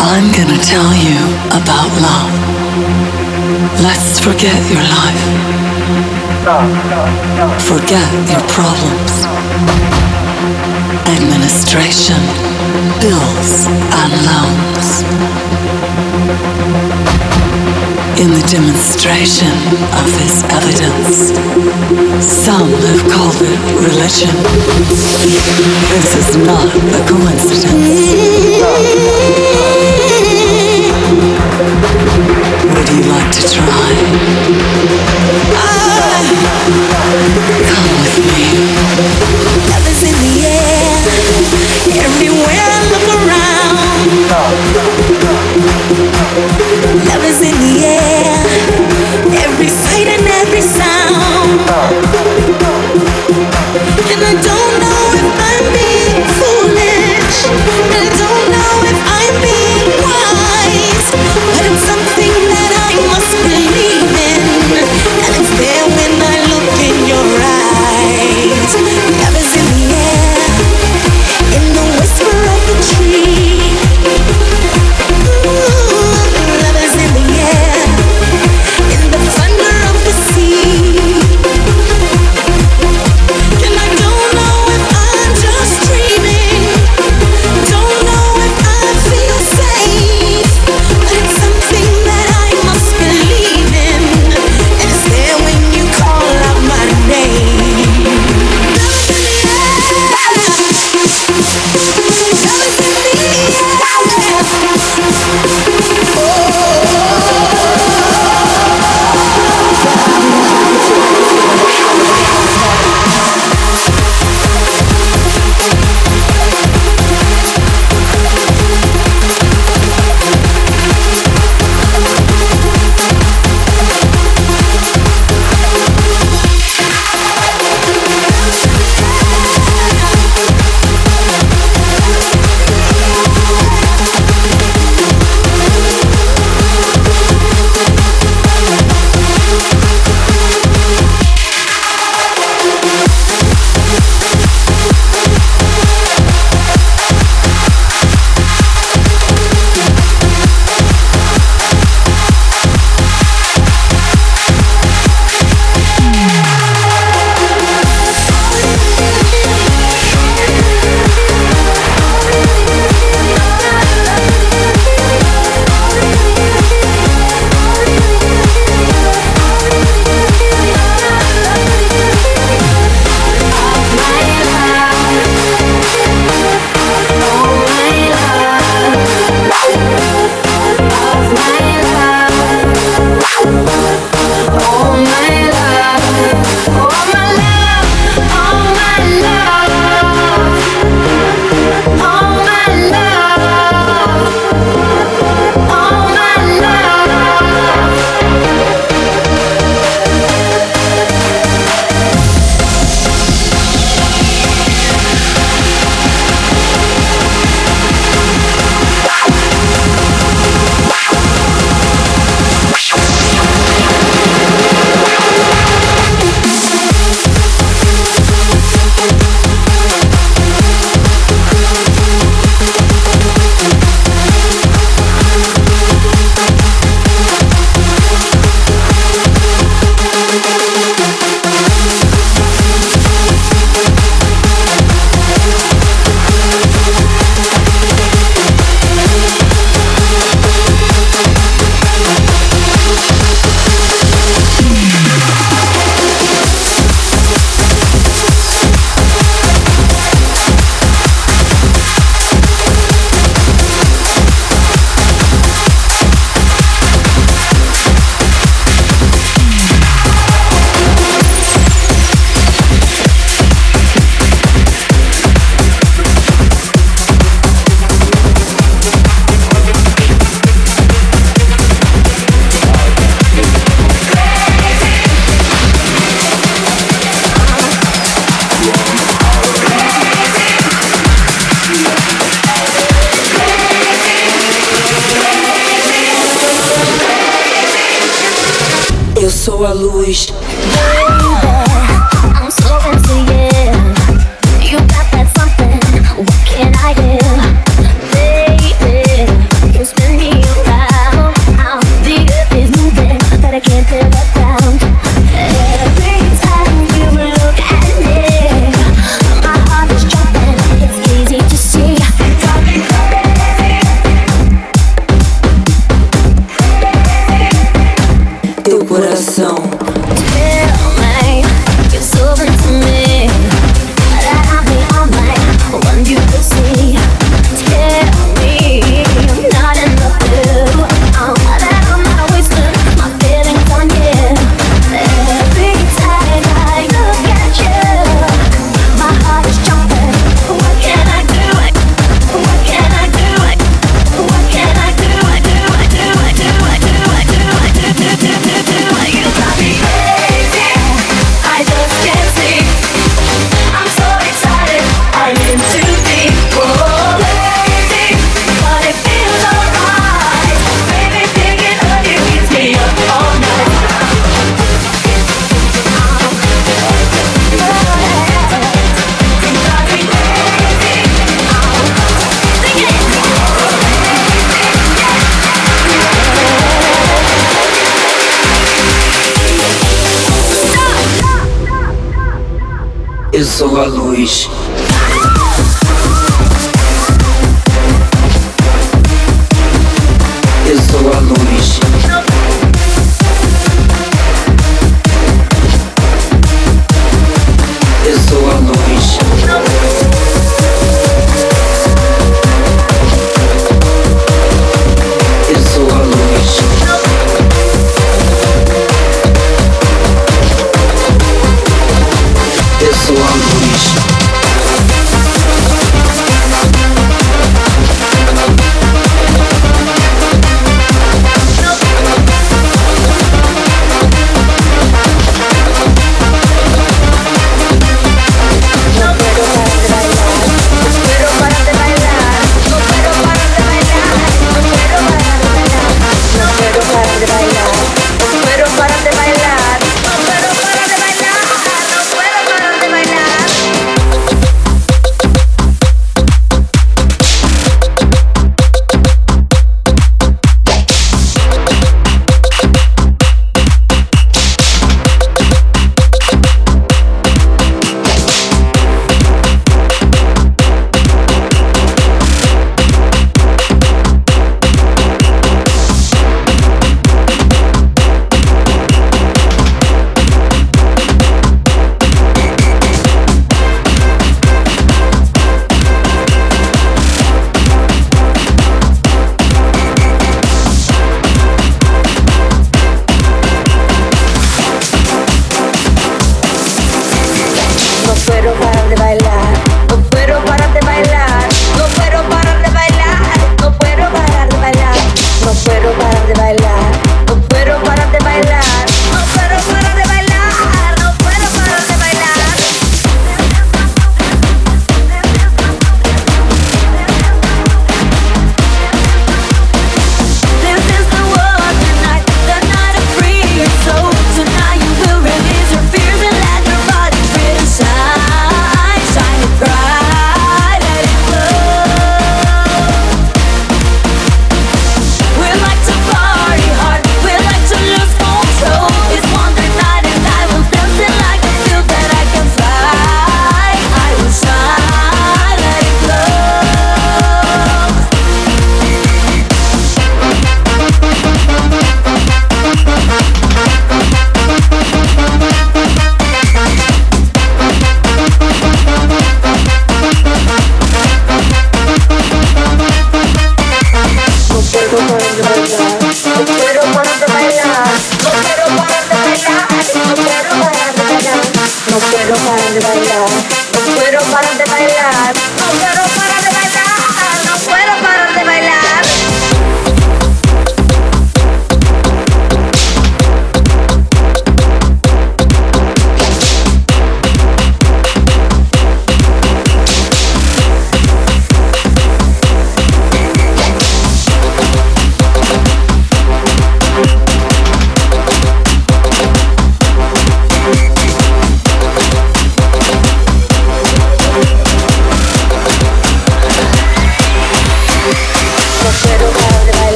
I'm gonna tell you about love. Let's forget your life. Forget your problems. Administration, bills, and loans in the demonstration of this evidence. Some have called it religion. This is not a coincidence. Would you like to try? Come with me. Love is in the air, everywhere I look around. Love is in the air. Sou a luz.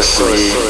Tonight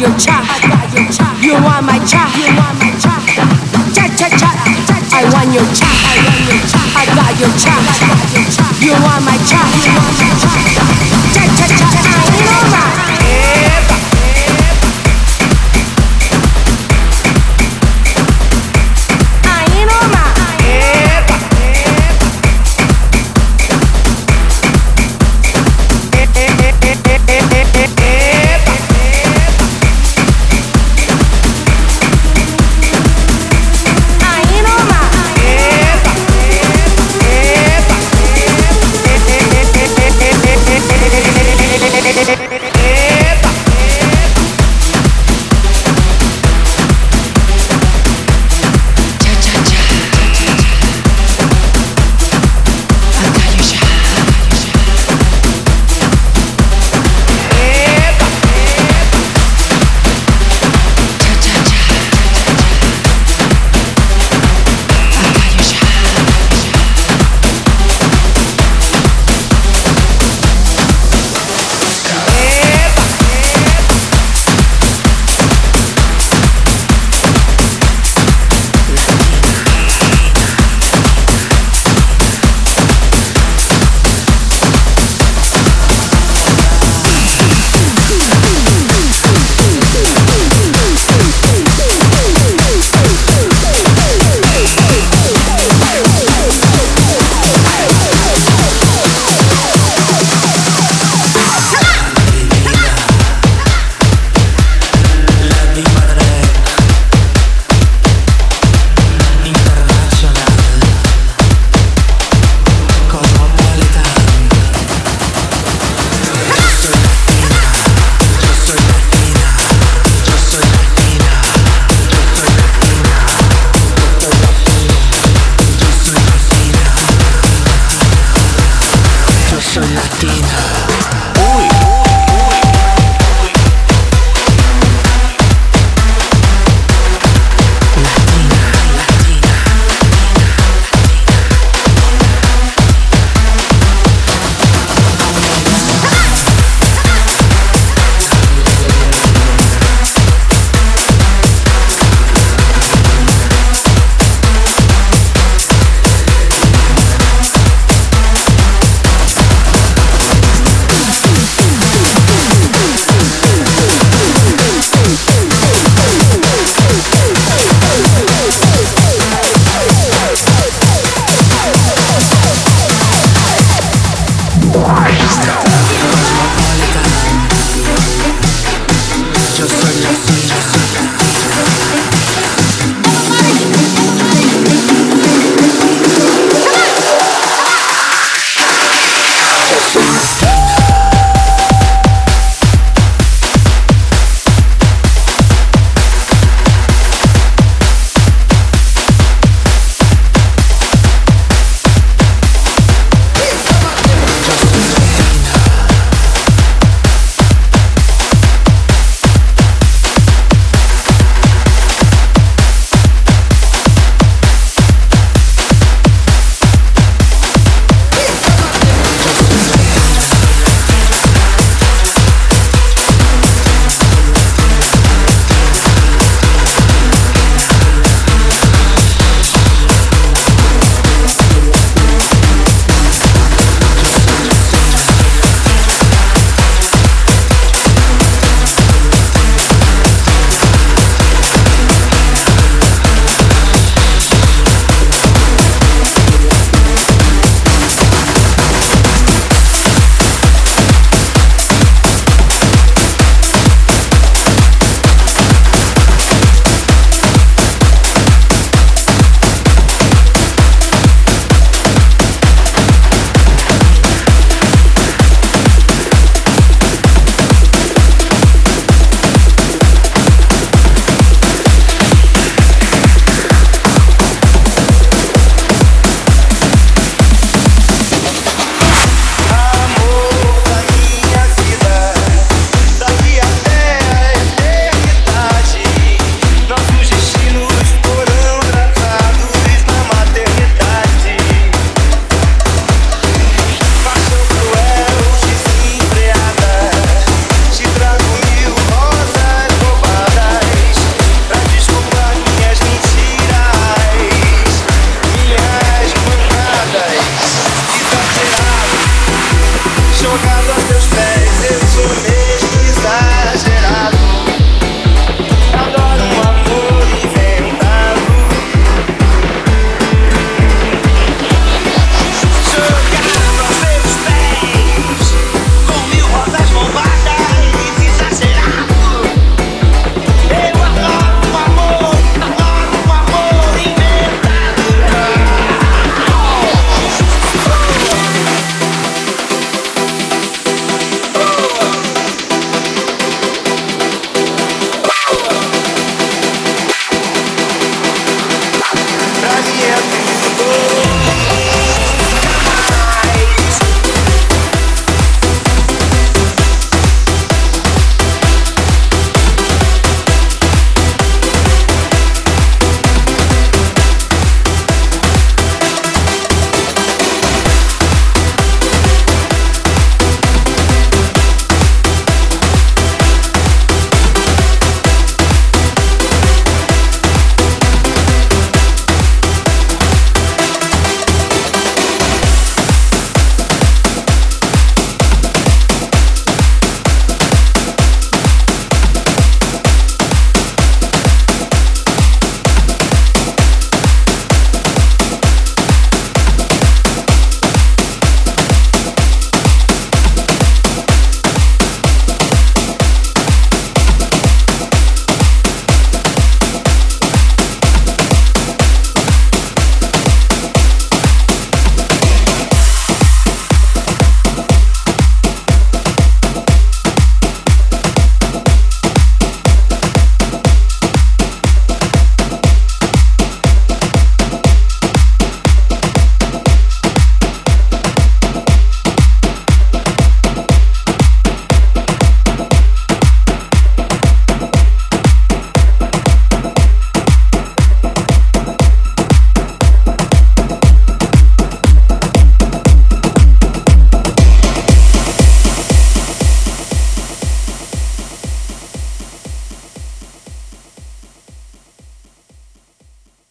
your cha. You want my cha, you want my cha, cha cha cha. I want your cha, I want your cha, I got your cha, I got your cha. You want